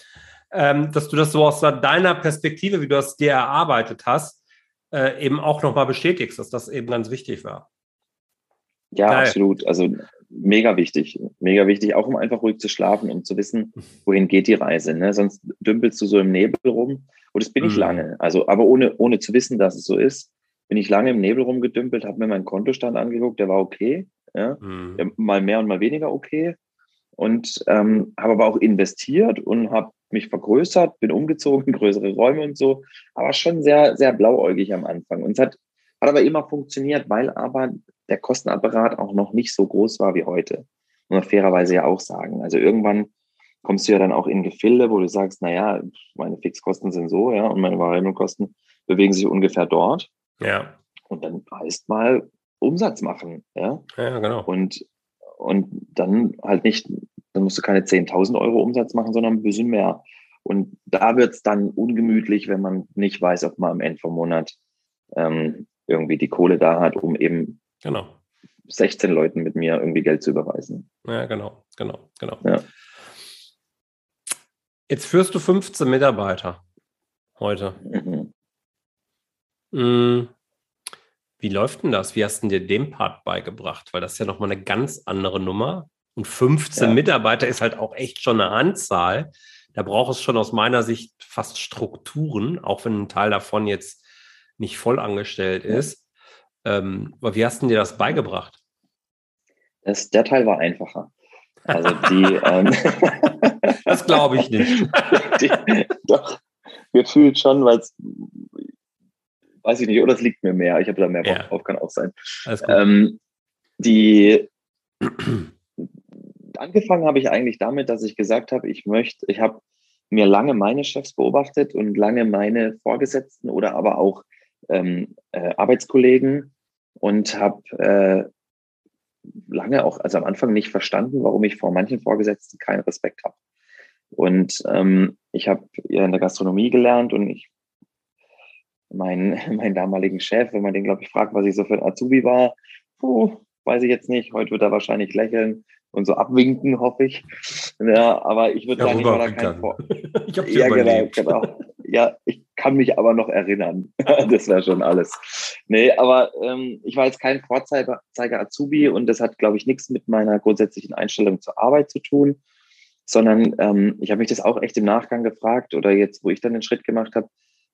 Speaker 1: ähm, dass du das so aus deiner Perspektive, wie du es dir erarbeitet hast, äh, eben auch nochmal bestätigst, dass das eben ganz wichtig war.
Speaker 2: Ja, Geil. absolut. Also mega wichtig. Mega wichtig, auch um einfach ruhig zu schlafen, um zu wissen, wohin geht die Reise. Ne? Sonst dümpelst du so im Nebel rum Und das bin ich mhm. lange. Also, aber ohne, ohne zu wissen, dass es so ist, bin ich lange im Nebel rumgedümpelt, habe mir meinen Kontostand angeguckt, der war okay. Ja? Mhm. Mal mehr und mal weniger okay. Und ähm, habe aber auch investiert und habe mich vergrößert, bin umgezogen, größere Räume und so, aber schon sehr, sehr blauäugig am Anfang. Und es hat, hat aber immer funktioniert, weil aber der Kostenapparat auch noch nicht so groß war wie heute. Muss man fairerweise ja auch sagen. Also irgendwann kommst du ja dann auch in Gefilde, wo du sagst, naja, meine Fixkosten sind so, ja, und meine variablen Kosten bewegen sich ungefähr dort.
Speaker 1: Ja.
Speaker 2: Und dann heißt mal Umsatz machen, ja.
Speaker 1: Ja, genau.
Speaker 2: Und, und dann halt nicht, dann musst du keine 10.000 Euro Umsatz machen, sondern ein bisschen mehr. Und da wird es dann ungemütlich, wenn man nicht weiß, ob man am Ende vom Monat ähm, irgendwie die Kohle da hat, um eben
Speaker 1: genau.
Speaker 2: 16 Leuten mit mir irgendwie Geld zu überweisen.
Speaker 1: Ja, genau, genau, genau. Ja. Jetzt führst du 15 Mitarbeiter heute. Mhm. Wie läuft denn das? Wie hast du dir den Part beigebracht? Weil das ist ja nochmal eine ganz andere Nummer. Und 15 ja. Mitarbeiter ist halt auch echt schon eine Anzahl. Da braucht es schon aus meiner Sicht fast Strukturen, auch wenn ein Teil davon jetzt nicht voll angestellt ist. Ähm, aber wie hast du dir das beigebracht?
Speaker 2: Das, der Teil war einfacher. Also die. ähm,
Speaker 1: das glaube ich nicht.
Speaker 2: die, doch, gefühlt schon, weil es, weiß ich nicht, oder es liegt mir mehr. Ich habe da mehr Bock ja. drauf, kann auch sein. Ähm, die. angefangen habe ich eigentlich damit, dass ich gesagt habe, ich möchte, ich habe mir lange meine Chefs beobachtet und lange meine Vorgesetzten oder aber auch ähm, äh, Arbeitskollegen und habe äh, lange auch, also am Anfang nicht verstanden, warum ich vor manchen Vorgesetzten keinen Respekt habe. Und ähm, ich habe ja in der Gastronomie gelernt und ich, mein, meinen damaligen Chef, wenn man den, glaube ich, fragt, was ich so für ein Azubi war, puh, weiß ich jetzt nicht. Heute wird er wahrscheinlich lächeln und so abwinken, hoffe ich. Ja, aber ich würde ja, sagen, ich war da kein Vor Ich habe ja, genau, genau. Ja, ich kann mich aber noch erinnern. das wäre schon alles. Nee, aber ähm, ich war jetzt kein Vorzeiger Azubi und das hat, glaube ich, nichts mit meiner grundsätzlichen Einstellung zur Arbeit zu tun, sondern ähm, ich habe mich das auch echt im Nachgang gefragt oder jetzt, wo ich dann den Schritt gemacht habe,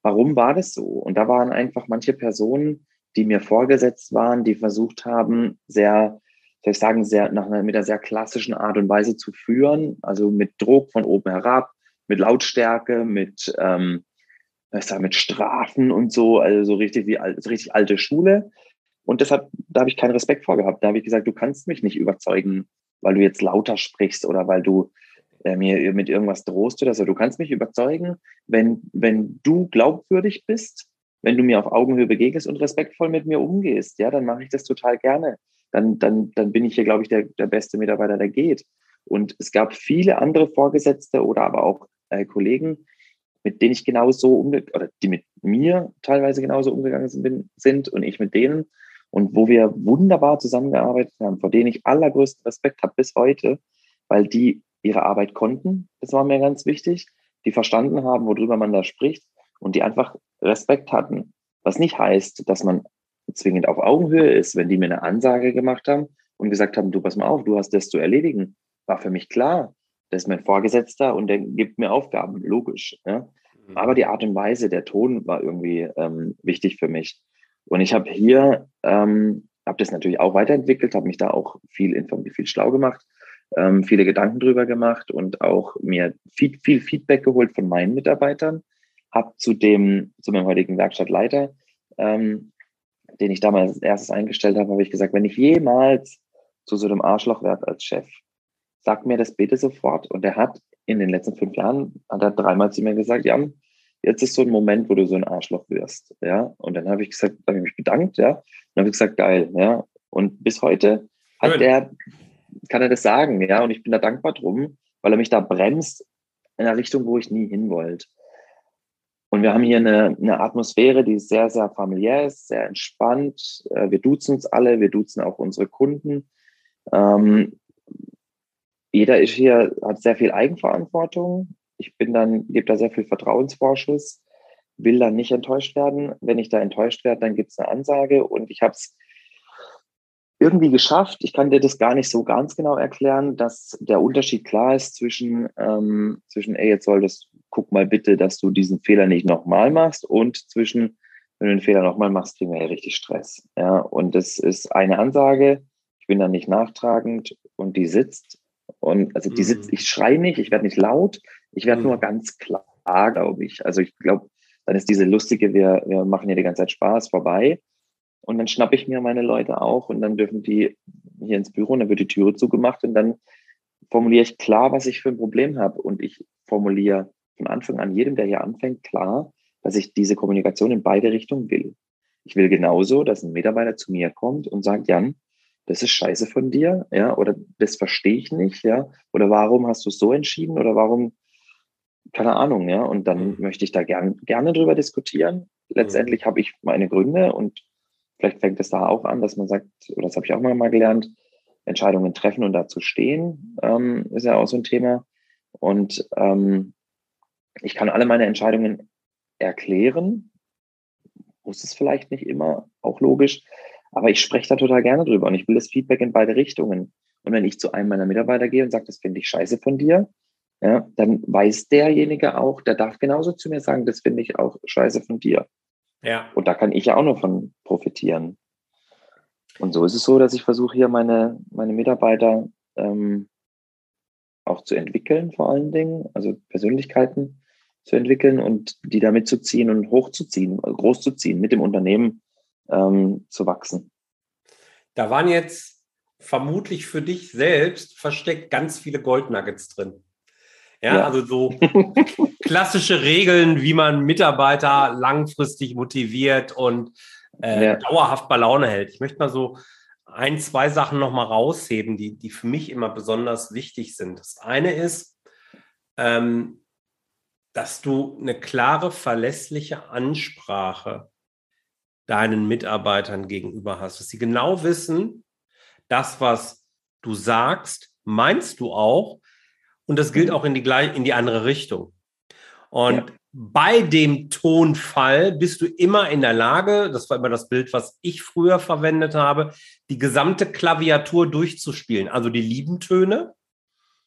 Speaker 2: warum war das so? Und da waren einfach manche Personen, die mir vorgesetzt waren, die versucht haben, sehr soll ich sagen, sehr, nach einer, mit einer sehr klassischen Art und Weise zu führen, also mit Druck von oben herab, mit Lautstärke, mit, ähm, sag, mit Strafen und so, also so richtig wie so richtig alte Schule. Und deshalb, da habe ich keinen Respekt vorgehabt. Da habe ich gesagt, du kannst mich nicht überzeugen, weil du jetzt lauter sprichst oder weil du äh, mir mit irgendwas drohst oder so. Du kannst mich überzeugen, wenn, wenn du glaubwürdig bist, wenn du mir auf Augenhöhe begegnest und respektvoll mit mir umgehst, ja, dann mache ich das total gerne dann, dann, dann bin ich hier, glaube ich, der, der beste Mitarbeiter, der geht. Und es gab viele andere Vorgesetzte oder aber auch äh, Kollegen, mit denen ich genauso umge oder die mit mir teilweise genauso umgegangen sind, sind und ich mit denen und wo wir wunderbar zusammengearbeitet haben, vor denen ich allergrößten Respekt habe bis heute, weil die ihre Arbeit konnten, das war mir ganz wichtig, die verstanden haben, worüber man da spricht und die einfach Respekt hatten. Was nicht heißt, dass man zwingend auf Augenhöhe ist, wenn die mir eine Ansage gemacht haben und gesagt haben, du pass mal auf, du hast das zu erledigen, war für mich klar, das ist mein Vorgesetzter und der gibt mir Aufgaben, logisch. Ja? Mhm. Aber die Art und Weise, der Ton war irgendwie ähm, wichtig für mich. Und ich habe hier, ähm, habe das natürlich auch weiterentwickelt, habe mich da auch viel, viel schlau gemacht, ähm, viele Gedanken drüber gemacht und auch mir viel, viel Feedback geholt von meinen Mitarbeitern, habe zu dem, zu meinem heutigen Werkstattleiter ähm, den ich damals als erstes eingestellt habe, habe ich gesagt, wenn ich jemals zu so einem Arschloch werde als Chef, sag mir das bitte sofort. Und er hat in den letzten fünf Jahren, hat er dreimal zu mir gesagt, Jan, jetzt ist so ein Moment, wo du so ein Arschloch wirst. Ja. Und dann habe ich gesagt, habe ich mich bedankt, ja. Und dann habe ich gesagt, geil, ja. Und bis heute hat Schön. der, kann er das sagen, ja. Und ich bin da dankbar drum, weil er mich da bremst in einer Richtung, wo ich nie hin wollte. Und wir haben hier eine, eine Atmosphäre, die sehr, sehr familiär ist, sehr entspannt. Äh, wir duzen uns alle, wir duzen auch unsere Kunden. Ähm, jeder ist hier, hat sehr viel Eigenverantwortung. Ich bin dann, gebe da sehr viel Vertrauensvorschuss, will dann nicht enttäuscht werden. Wenn ich da enttäuscht werde, dann gibt es eine Ansage und ich habe es irgendwie geschafft. Ich kann dir das gar nicht so ganz genau erklären, dass der Unterschied klar ist zwischen, ähm, zwischen ey, jetzt soll das guck mal bitte, dass du diesen Fehler nicht nochmal machst und zwischen, wenn du den Fehler nochmal machst, kriegen wir ja richtig Stress. Ja, und das ist eine Ansage. Ich bin dann nicht nachtragend und die sitzt. Und also die mhm. sitzt, ich schreie nicht, ich werde nicht laut, ich werde mhm. nur ganz klar, glaube ich. Also ich glaube, dann ist diese lustige, wir, wir machen ja die ganze Zeit Spaß vorbei. Und dann schnappe ich mir meine Leute auch und dann dürfen die hier ins Büro und dann wird die Türe zugemacht und dann formuliere ich klar, was ich für ein Problem habe. Und ich formuliere von Anfang an jedem, der hier anfängt, klar, dass ich diese Kommunikation in beide Richtungen will. Ich will genauso, dass ein Mitarbeiter zu mir kommt und sagt, Jan, das ist scheiße von dir, ja, oder das verstehe ich nicht, ja, oder warum hast du es so entschieden oder warum, keine Ahnung, ja, und dann mhm. möchte ich da gern, gerne drüber diskutieren. Letztendlich mhm. habe ich meine Gründe und vielleicht fängt es da auch an, dass man sagt, oder das habe ich auch mal gelernt, Entscheidungen treffen und dazu stehen, ähm, ist ja auch so ein Thema. Und ähm, ich kann alle meine Entscheidungen erklären, muss es vielleicht nicht immer, auch logisch, aber ich spreche da total gerne drüber und ich will das Feedback in beide Richtungen. Und wenn ich zu einem meiner Mitarbeiter gehe und sage, das finde ich scheiße von dir, ja, dann weiß derjenige auch, der darf genauso zu mir sagen, das finde ich auch scheiße von dir. Ja. Und da kann ich ja auch nur von profitieren. Und so ist es so, dass ich versuche hier meine, meine Mitarbeiter ähm, auch zu entwickeln, vor allen Dingen, also Persönlichkeiten zu entwickeln und die da mitzuziehen und hochzuziehen, großzuziehen, mit dem Unternehmen ähm, zu wachsen.
Speaker 1: Da waren jetzt vermutlich für dich selbst versteckt ganz viele Goldnuggets drin. Ja, ja. also so klassische Regeln, wie man Mitarbeiter langfristig motiviert und äh, ja. dauerhaft bei Laune hält. Ich möchte mal so ein, zwei Sachen nochmal rausheben, die, die für mich immer besonders wichtig sind. Das eine ist, ähm, dass du eine klare, verlässliche Ansprache deinen Mitarbeitern gegenüber hast, dass sie genau wissen, das, was du sagst, meinst du auch. Und das gilt auch in die, in die andere Richtung. Und ja. bei dem Tonfall bist du immer in der Lage, das war immer das Bild, was ich früher verwendet habe, die gesamte Klaviatur durchzuspielen. Also die lieben Töne.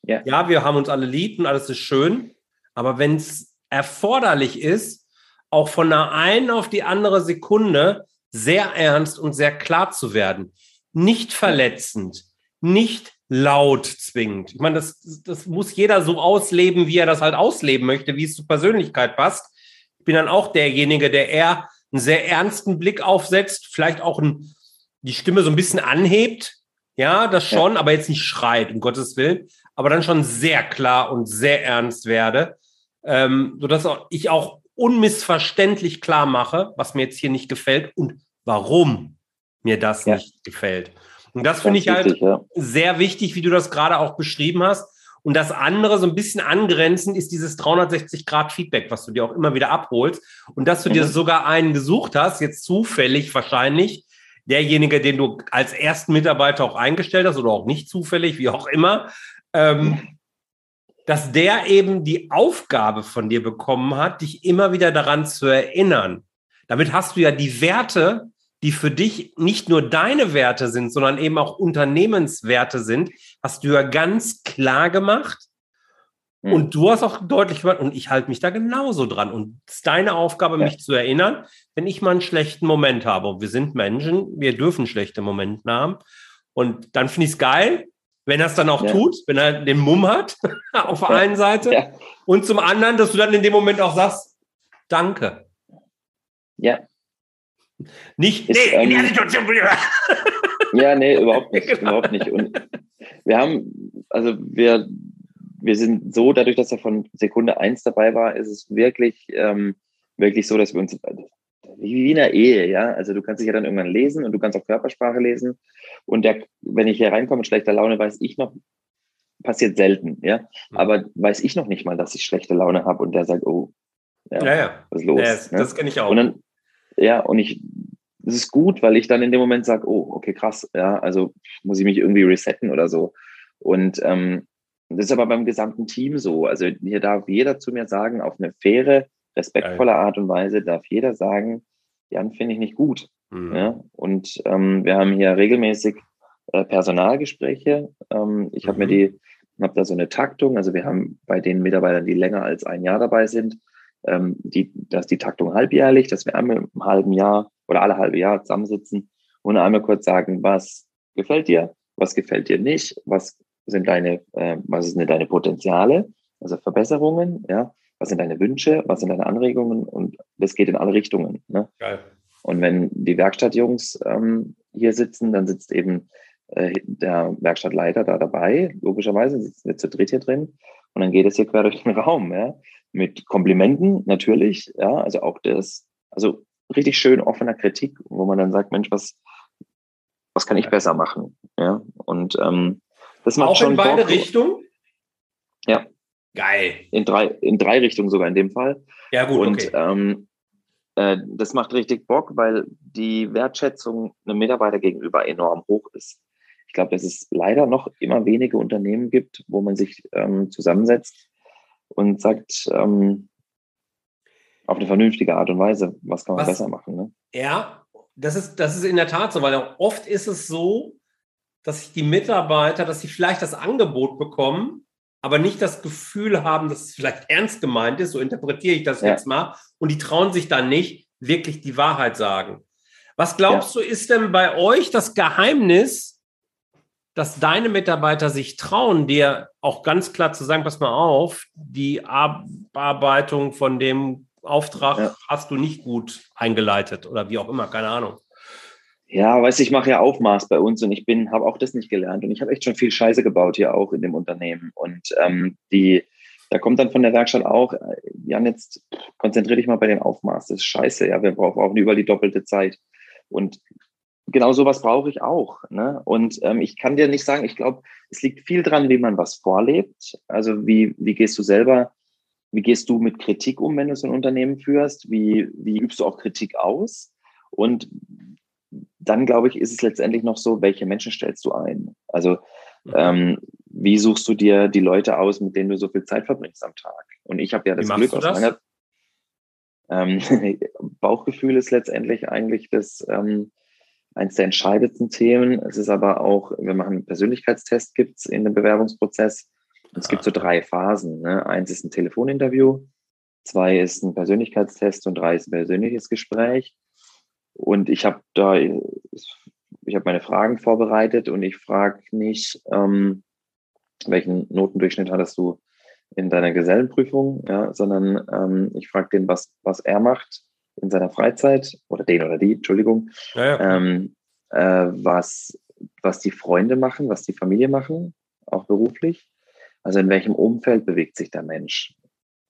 Speaker 1: Ja, ja wir haben uns alle lieb und alles ist schön. Aber wenn es erforderlich ist, auch von der einen auf die andere Sekunde sehr ernst und sehr klar zu werden. Nicht verletzend, nicht laut zwingend. Ich meine, das, das muss jeder so ausleben, wie er das halt ausleben möchte, wie es zur Persönlichkeit passt. Ich bin dann auch derjenige, der eher einen sehr ernsten Blick aufsetzt, vielleicht auch ein, die Stimme so ein bisschen anhebt. Ja, das schon, ja. aber jetzt nicht schreit, um Gottes Willen, aber dann schon sehr klar und sehr ernst werde, ähm, sodass auch ich auch unmissverständlich klar mache, was mir jetzt hier nicht gefällt und warum mir das ja. nicht gefällt. Und das finde ich halt wichtig, ja. sehr wichtig, wie du das gerade auch beschrieben hast. Und das andere, so ein bisschen angrenzend, ist dieses 360-Grad-Feedback, was du dir auch immer wieder abholst. Und dass du mhm. dir sogar einen gesucht hast, jetzt zufällig wahrscheinlich, derjenige, den du als ersten Mitarbeiter auch eingestellt hast oder auch nicht zufällig, wie auch immer, ähm, dass der eben die Aufgabe von dir bekommen hat, dich immer wieder daran zu erinnern. Damit hast du ja die Werte, die für dich nicht nur deine Werte sind, sondern eben auch Unternehmenswerte sind, hast du ja ganz klar gemacht. Hm. Und du hast auch deutlich gemacht, und ich halte mich da genauso dran. Und es ist deine Aufgabe, ja. mich zu erinnern, wenn ich mal einen schlechten Moment habe. Und wir sind Menschen, wir dürfen schlechte Momente haben. Und dann finde ich es geil, wenn er es dann auch ja. tut, wenn er den Mumm hat, auf der einen Seite. Ja. Und zum anderen, dass du dann in dem Moment auch sagst, danke.
Speaker 2: Ja.
Speaker 1: Nicht, ist, nee, in der Situation.
Speaker 2: ja, nee, überhaupt nicht. Genau. Überhaupt nicht. Und wir haben, also wir, wir sind so, dadurch, dass er von Sekunde eins dabei war, ist es wirklich, ähm, wirklich so, dass wir uns wie in einer Ehe, ja. Also du kannst dich ja dann irgendwann lesen und du kannst auch Körpersprache lesen. Und der, wenn ich hier reinkomme mit schlechter Laune, weiß ich noch, passiert selten, ja. Mhm. Aber weiß ich noch nicht mal, dass ich schlechte Laune habe und der sagt, oh,
Speaker 1: ja, ja, ja. was ist los? Ja, das,
Speaker 2: ne?
Speaker 1: das kenne ich auch.
Speaker 2: Und dann, ja, und ich, das ist gut, weil ich dann in dem Moment sage, oh, okay, krass, ja, also muss ich mich irgendwie resetten oder so. Und ähm, das ist aber beim gesamten Team so. Also hier darf jeder zu mir sagen, auf eine faire, respektvolle Art und Weise darf jeder sagen, Jan finde ich nicht gut. Mhm. Ja? Und ähm, wir haben hier regelmäßig äh, Personalgespräche. Ähm, ich habe mir mhm. die habe da so eine Taktung. Also wir haben bei den Mitarbeitern, die länger als ein Jahr dabei sind, ähm, die, dass die Taktung halbjährlich, dass wir einmal im halben Jahr oder alle halbe Jahr zusammensitzen und einmal kurz sagen, was gefällt dir, was gefällt dir nicht, was sind deine, äh, was sind deine Potenziale, also Verbesserungen, ja, was sind deine Wünsche, was sind deine Anregungen und das geht in alle Richtungen. Ne? Geil. Und wenn die Werkstattjungs ähm, hier sitzen, dann sitzt eben äh, der Werkstattleiter da dabei, logischerweise sitzen wir zu dritt hier drin und dann geht es hier quer durch den Raum, ja, mit Komplimenten natürlich, ja, also auch das, also richtig schön offener Kritik, wo man dann sagt, Mensch, was, was kann ich besser machen, ja, und ähm,
Speaker 1: das macht auch schon in beide Bock. Richtungen?
Speaker 2: Ja.
Speaker 1: Geil.
Speaker 2: In drei, in drei Richtungen sogar in dem Fall.
Speaker 1: Ja, gut.
Speaker 2: Und okay. ähm, äh, das macht richtig Bock, weil die Wertschätzung einem Mitarbeiter gegenüber enorm hoch ist. Ich glaube, dass es leider noch immer wenige Unternehmen gibt, wo man sich ähm, zusammensetzt und sagt, ähm, auf eine vernünftige Art und Weise, was kann man was, besser machen. Ne?
Speaker 1: Ja, das ist, das ist in der Tat so, weil oft ist es so, dass sich die Mitarbeiter, dass sie vielleicht das Angebot bekommen, aber nicht das Gefühl haben, dass es vielleicht ernst gemeint ist, so interpretiere ich das ja. jetzt mal, und die trauen sich dann nicht, wirklich die Wahrheit sagen. Was glaubst ja. du, ist denn bei euch das Geheimnis, dass deine Mitarbeiter sich trauen, dir auch ganz klar zu sagen, pass mal auf, die Abarbeitung von dem Auftrag ja. hast du nicht gut eingeleitet oder wie auch immer, keine Ahnung.
Speaker 2: Ja, weißt du, ich mache ja Aufmaß bei uns und ich bin, habe auch das nicht gelernt und ich habe echt schon viel Scheiße gebaut hier auch in dem Unternehmen und ähm, die, da kommt dann von der Werkstatt auch, äh, Jan, jetzt konzentriere dich mal bei dem Aufmaß, das ist scheiße, ja, wir brauchen auch überall die doppelte Zeit und genau sowas brauche ich auch. Ne? Und ähm, ich kann dir nicht sagen, ich glaube, es liegt viel dran, wie man was vorlebt. Also wie, wie gehst du selber, wie gehst du mit Kritik um, wenn du so ein Unternehmen führst? Wie, wie übst du auch Kritik aus? Und dann glaube ich, ist es letztendlich noch so, welche Menschen stellst du ein? Also mhm. ähm, wie suchst du dir die Leute aus, mit denen du so viel Zeit verbringst am Tag? Und ich habe ja das Glück aus das? meiner ähm, Bauchgefühl ist letztendlich eigentlich das ähm, eines der entscheidendsten Themen. Es ist aber auch, wir machen einen Persönlichkeitstest, gibt es in dem Bewerbungsprozess. Und es gibt so drei Phasen. Ne? Eins ist ein Telefoninterview, zwei ist ein Persönlichkeitstest und drei ist ein persönliches Gespräch. Und ich habe da, ich habe meine Fragen vorbereitet und ich frage nicht, ähm, welchen Notendurchschnitt hattest du in deiner Gesellenprüfung, ja, sondern ähm, ich frage den, was, was er macht in seiner Freizeit oder den oder die, Entschuldigung, ja, ja. Ähm, äh, was, was die Freunde machen, was die Familie machen, auch beruflich. Also in welchem Umfeld bewegt sich der Mensch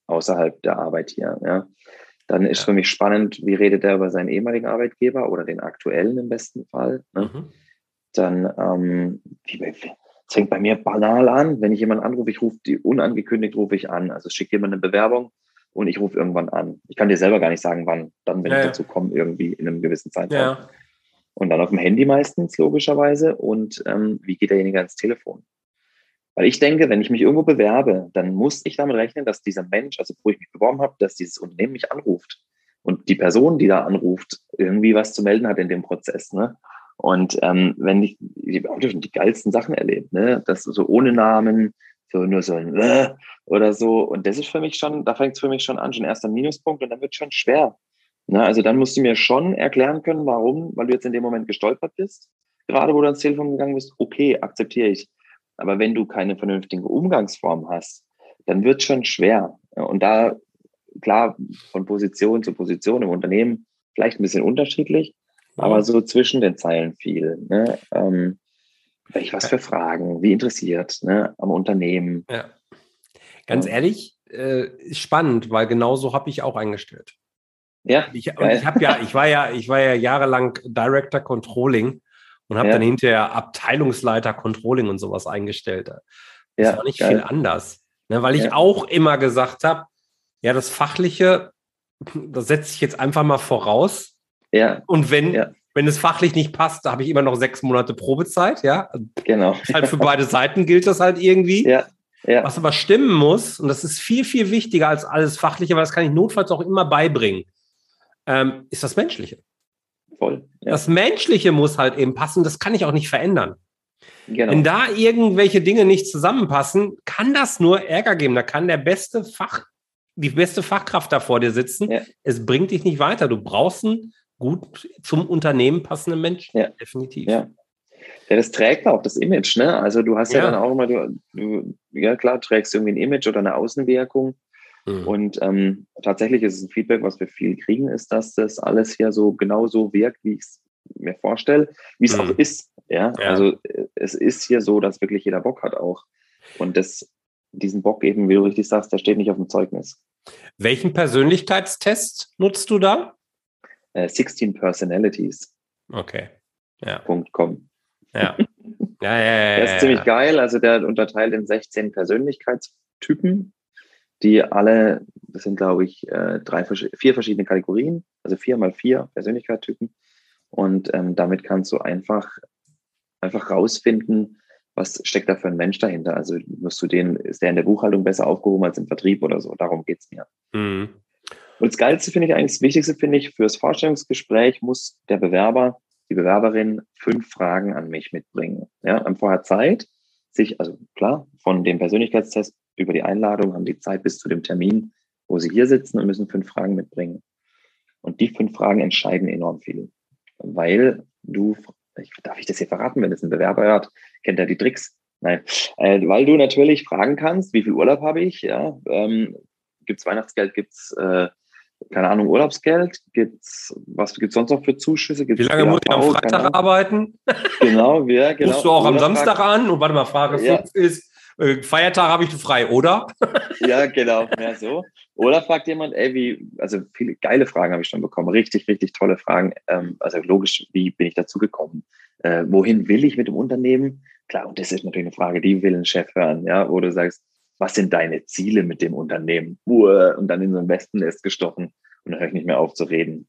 Speaker 2: außerhalb der Arbeit hier. Ja? Dann ist ja. für mich spannend, wie redet er über seinen ehemaligen Arbeitgeber oder den aktuellen im besten Fall. Ne? Mhm. Dann, ähm, es fängt bei mir banal an, wenn ich jemanden anrufe, ich rufe die unangekündigt, rufe ich an. Also schicke jemand eine Bewerbung und ich rufe irgendwann an. Ich kann dir selber gar nicht sagen, wann, dann, wenn ja, ich dazu komme, irgendwie in einem gewissen Zeitraum. Ja. Und dann auf dem Handy meistens, logischerweise. Und ähm, wie geht derjenige ans Telefon? Weil ich denke, wenn ich mich irgendwo bewerbe, dann muss ich damit rechnen, dass dieser Mensch, also wo ich mich beworben habe, dass dieses Unternehmen mich anruft. Und die Person, die da anruft, irgendwie was zu melden hat in dem Prozess. Ne? Und ähm, wenn ich, ich habe schon die geilsten Sachen erlebt, ne? Das so ohne Namen, so nur so ein äh, oder so. Und das ist für mich schon, da fängt es für mich schon an, schon erster Minuspunkt und dann wird es schon schwer. Ne? Also dann musst du mir schon erklären können, warum, weil du jetzt in dem Moment gestolpert bist, gerade wo du ans Telefon gegangen bist, okay, akzeptiere ich. Aber wenn du keine vernünftige Umgangsform hast, dann wird es schon schwer. Und da, klar, von Position zu Position im Unternehmen vielleicht ein bisschen unterschiedlich, aber so zwischen den Zeilen viel. Ne? Ähm, welch was für Fragen, wie interessiert ne? am Unternehmen. Ja.
Speaker 1: Ganz ja. ehrlich, äh, spannend, weil genau so habe ich auch eingestellt. Ja. Ich, ich habe ja, ich war ja, ich war ja jahrelang Director Controlling und habe ja. dann hinterher Abteilungsleiter Controlling und sowas eingestellt. Das ja, war nicht geil. viel anders. Ne, weil ich ja. auch immer gesagt habe, ja, das Fachliche, das setze ich jetzt einfach mal voraus. Ja. Und wenn, ja. Wenn es fachlich nicht passt, da habe ich immer noch sechs Monate Probezeit, ja.
Speaker 2: Genau.
Speaker 1: Halt für beide Seiten gilt das halt irgendwie. Ja. Ja. Was aber stimmen muss, und das ist viel, viel wichtiger als alles Fachliche, weil das kann ich notfalls auch immer beibringen, ähm, ist das Menschliche. Voll. Ja. Das Menschliche muss halt eben passen, das kann ich auch nicht verändern. Genau. Wenn da irgendwelche Dinge nicht zusammenpassen, kann das nur Ärger geben. Da kann der beste Fach, die beste Fachkraft da vor dir sitzen. Ja. Es bringt dich nicht weiter. Du brauchst einen gut zum Unternehmen passenden Menschen.
Speaker 2: Ja. Definitiv. Ja. Ja, das trägt auch das Image, ne? Also du hast ja, ja dann auch immer, du, du, ja klar, trägst irgendwie ein Image oder eine Außenwirkung. Mhm. Und ähm, tatsächlich ist es ein Feedback, was wir viel kriegen, ist, dass das alles hier so genau so wirkt, wie ich es mir vorstelle, wie es mhm. auch ist. Ja? ja, also es ist hier so, dass wirklich jeder Bock hat auch. Und das, diesen Bock eben, wie du richtig sagst, der steht nicht auf dem Zeugnis.
Speaker 1: Welchen Persönlichkeitstest nutzt du da?
Speaker 2: Äh, 16 Personalities.
Speaker 1: Okay.
Speaker 2: Ja. .com.
Speaker 1: Ja. Ja, ja, ja,
Speaker 2: Der ist ziemlich geil. Also der unterteilt in 16 Persönlichkeitstypen, die alle, das sind glaube ich äh, drei, vier verschiedene Kategorien, also vier mal vier Persönlichkeitstypen. Und ähm, damit kannst du einfach, einfach rausfinden, was steckt da für ein Mensch dahinter. Also musst du den, ist der in der Buchhaltung besser aufgehoben als im Vertrieb oder so? Darum geht es mir. Mhm. Und das Geilste finde ich eigentlich, das Wichtigste finde ich, fürs Vorstellungsgespräch muss der Bewerber, die Bewerberin fünf Fragen an mich mitbringen. Ja, haben vorher Zeit, sich, also klar, von dem Persönlichkeitstest über die Einladung haben die Zeit bis zu dem Termin, wo sie hier sitzen und müssen fünf Fragen mitbringen. Und die fünf Fragen entscheiden enorm viel weil du, darf ich das hier verraten, wenn es ein Bewerber hört, kennt er die Tricks? Nein, äh, weil du natürlich fragen kannst, wie viel Urlaub habe ich, ja, ähm, gibt es Weihnachtsgeld, gibt es, äh, keine Ahnung, Urlaubsgeld, gibt's, was gibt es sonst noch für Zuschüsse?
Speaker 1: Gibt's wie lange muss ich am Freitag arbeiten?
Speaker 2: Genau, ja, genau.
Speaker 1: Rufst du auch am Samstag an? Und warte mal, Frage 5 ja. ist, äh, Feiertag habe ich frei, oder?
Speaker 2: ja, genau, ja, so. Oder fragt jemand, ey, wie, also viele geile Fragen habe ich schon bekommen, richtig, richtig tolle Fragen. Ähm, also logisch, wie bin ich dazu gekommen? Äh, wohin will ich mit dem Unternehmen? Klar, und das ist natürlich eine Frage, die will ein Chef hören, ja, wo du sagst, was sind deine Ziele mit dem Unternehmen? Und dann in so ein Wespennest gestochen und dann höre ich nicht mehr auf zu reden.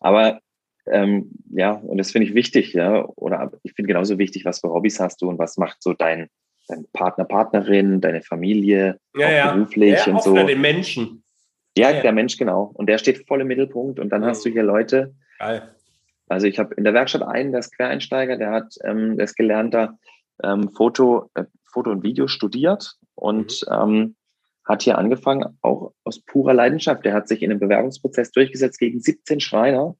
Speaker 2: Aber ähm, ja, und das finde ich wichtig, ja. Oder ich finde genauso wichtig, was für Hobbys hast du und was macht so dein, dein Partner, Partnerin, deine Familie,
Speaker 1: ja, ja.
Speaker 2: beruflich ja, und so.
Speaker 1: den Menschen.
Speaker 2: Ja, ja, der Mensch, genau. Und der steht voll im Mittelpunkt. Und dann mhm. hast du hier Leute. Geil. Also ich habe in der Werkstatt einen, der ist Quereinsteiger, der hat, ähm, der ist gelernter ähm, Foto, äh, Foto und Video studiert und mhm. ähm, hat hier angefangen, auch aus purer Leidenschaft. Der hat sich in einem Bewerbungsprozess durchgesetzt gegen 17 Schreiner.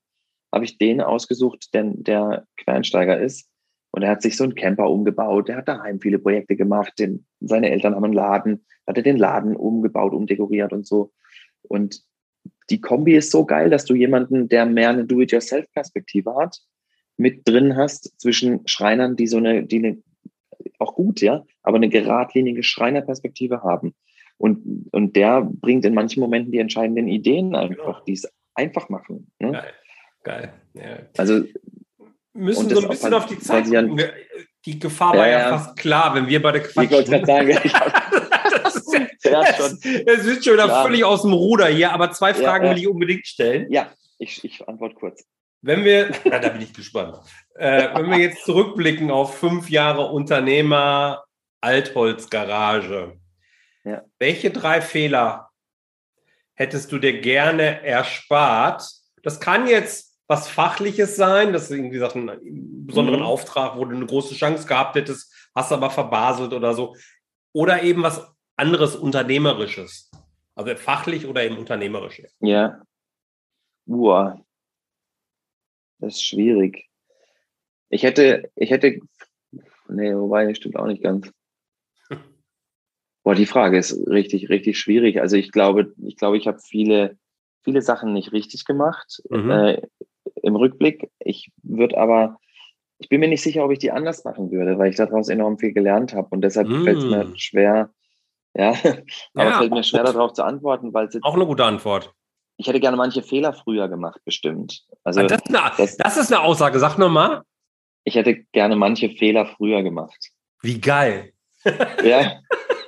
Speaker 2: Habe ich den ausgesucht, der, der Quereinsteiger ist. Und er hat sich so einen Camper umgebaut. Der hat daheim viele Projekte gemacht. Den, seine Eltern haben einen Laden, hat er den Laden umgebaut, umdekoriert und so. Und die Kombi ist so geil, dass du jemanden, der mehr eine Do-it-yourself-Perspektive hat, mit drin hast zwischen Schreinern, die so eine, die eine, auch gut, ja, aber eine geradlinige Schreinerperspektive haben. Und, und der bringt in manchen Momenten die entscheidenden Ideen einfach, die es einfach machen. Ne?
Speaker 1: Geil. Geil. Ja.
Speaker 2: Also
Speaker 1: müssen so ein bisschen auf die Zeit gucken. Die Gefahr war ja, ja, fast klar, wenn wir beide quatschen. Ich wollte gerade sagen, ja. Es wird schon wieder ja. völlig aus dem Ruder hier, aber zwei Fragen ja, will ich unbedingt stellen.
Speaker 2: Ja, ich, ich antworte kurz.
Speaker 1: Wenn wir, na, da bin ich gespannt. Äh, wenn wir jetzt zurückblicken auf fünf Jahre Unternehmer Altholzgarage, ja. welche drei Fehler hättest du dir gerne erspart? Das kann jetzt was Fachliches sein, das ist irgendwie gesagt, einen besonderen mhm. Auftrag, wo du eine große Chance gehabt hättest, hast aber verbaselt oder so. Oder eben was anderes Unternehmerisches? Also fachlich oder im Unternehmerischen?
Speaker 2: Ja. Uah. Das ist schwierig. Ich hätte, ich hätte, nee, wobei, das stimmt auch nicht ganz. Boah, die Frage ist richtig, richtig schwierig. Also ich glaube, ich glaube, ich habe viele, viele Sachen nicht richtig gemacht mhm. äh, im Rückblick. Ich würde aber, ich bin mir nicht sicher, ob ich die anders machen würde, weil ich daraus enorm viel gelernt habe und deshalb mhm. fällt es mir schwer, ja, aber ja. es fällt mir schwer darauf zu antworten, weil es
Speaker 1: auch eine gute Antwort.
Speaker 2: Ich hätte gerne manche Fehler früher gemacht, bestimmt. Also
Speaker 1: ah, das, ist eine, das, das ist eine Aussage. Sag nochmal.
Speaker 2: Ich hätte gerne manche Fehler früher gemacht.
Speaker 1: Wie geil.
Speaker 2: ja,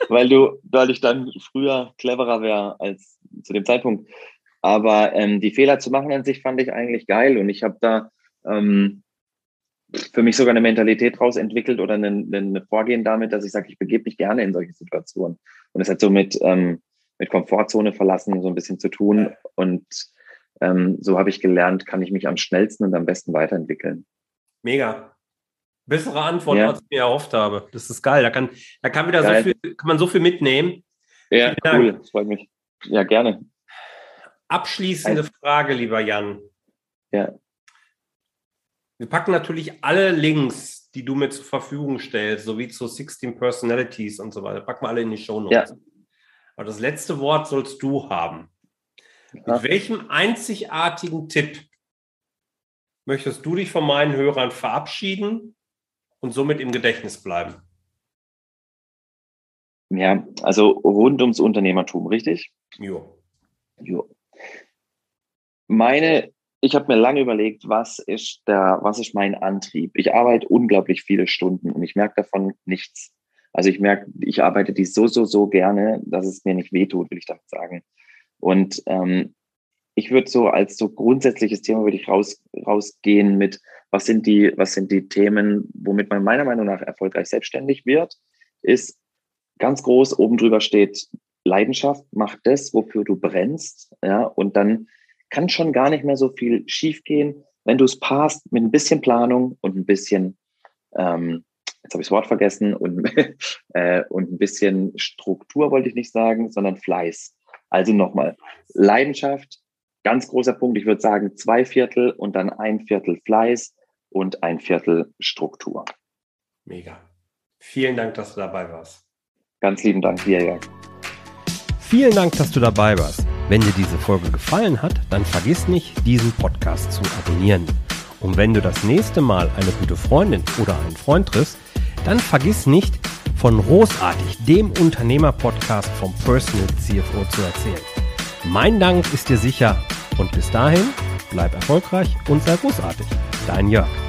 Speaker 2: weil du, weil ich dann früher cleverer wäre als zu dem Zeitpunkt. Aber ähm, die Fehler zu machen an sich fand ich eigentlich geil und ich habe da ähm, für mich sogar eine Mentalität raus entwickelt oder ein, ein Vorgehen damit, dass ich sage, ich begebe mich gerne in solche Situationen. Und es hat so mit, ähm, mit Komfortzone verlassen so ein bisschen zu tun. Und ähm, so habe ich gelernt, kann ich mich am schnellsten und am besten weiterentwickeln.
Speaker 1: Mega. Bessere Antwort, ja. als ich mir erhofft habe. Das ist geil. Da kann, da kann wieder geil. so viel, kann man so viel mitnehmen.
Speaker 2: Ja, Vielen cool. Dank. Das freut mich. Ja, gerne.
Speaker 1: Abschließende also, Frage, lieber Jan.
Speaker 2: Ja.
Speaker 1: Wir packen natürlich alle Links, die du mir zur Verfügung stellst, sowie zu 16 Personalities und so weiter, packen wir alle in die Show Notes. Ja. Aber das letzte Wort sollst du haben. Ja. Mit welchem einzigartigen Tipp möchtest du dich von meinen Hörern verabschieden und somit im Gedächtnis bleiben?
Speaker 2: Ja, also rund ums Unternehmertum, richtig?
Speaker 1: Jo.
Speaker 2: Jo. Meine, ich habe mir lange überlegt, was ist der, was ist mein Antrieb? Ich arbeite unglaublich viele Stunden und ich merke davon nichts. Also ich merke, ich arbeite die so, so, so gerne, dass es mir nicht wehtut, will ich damit sagen. Und ähm, ich würde so als so grundsätzliches Thema würde ich raus, rausgehen mit, was sind die, was sind die Themen, womit man meiner Meinung nach erfolgreich selbstständig wird, ist ganz groß oben drüber steht Leidenschaft, mach das, wofür du brennst, ja, und dann kann schon gar nicht mehr so viel schiefgehen, wenn du es passt mit ein bisschen Planung und ein bisschen, ähm, jetzt habe ich das Wort vergessen, und, äh, und ein bisschen Struktur wollte ich nicht sagen, sondern Fleiß. Also nochmal, Leidenschaft, ganz großer Punkt, ich würde sagen zwei Viertel und dann ein Viertel Fleiß und ein Viertel Struktur.
Speaker 1: Mega. Vielen Dank, dass du dabei warst.
Speaker 2: Ganz lieben Dank dir, Jörg.
Speaker 1: Vielen Dank, dass du dabei warst. Wenn dir diese Folge gefallen hat, dann vergiss nicht, diesen Podcast zu abonnieren. Und wenn du das nächste Mal eine gute Freundin oder einen Freund triffst, dann vergiss nicht, von Großartig, dem Unternehmer-Podcast vom Personal CFO zu erzählen. Mein Dank ist dir sicher und bis dahin bleib erfolgreich und sei großartig. Dein Jörg.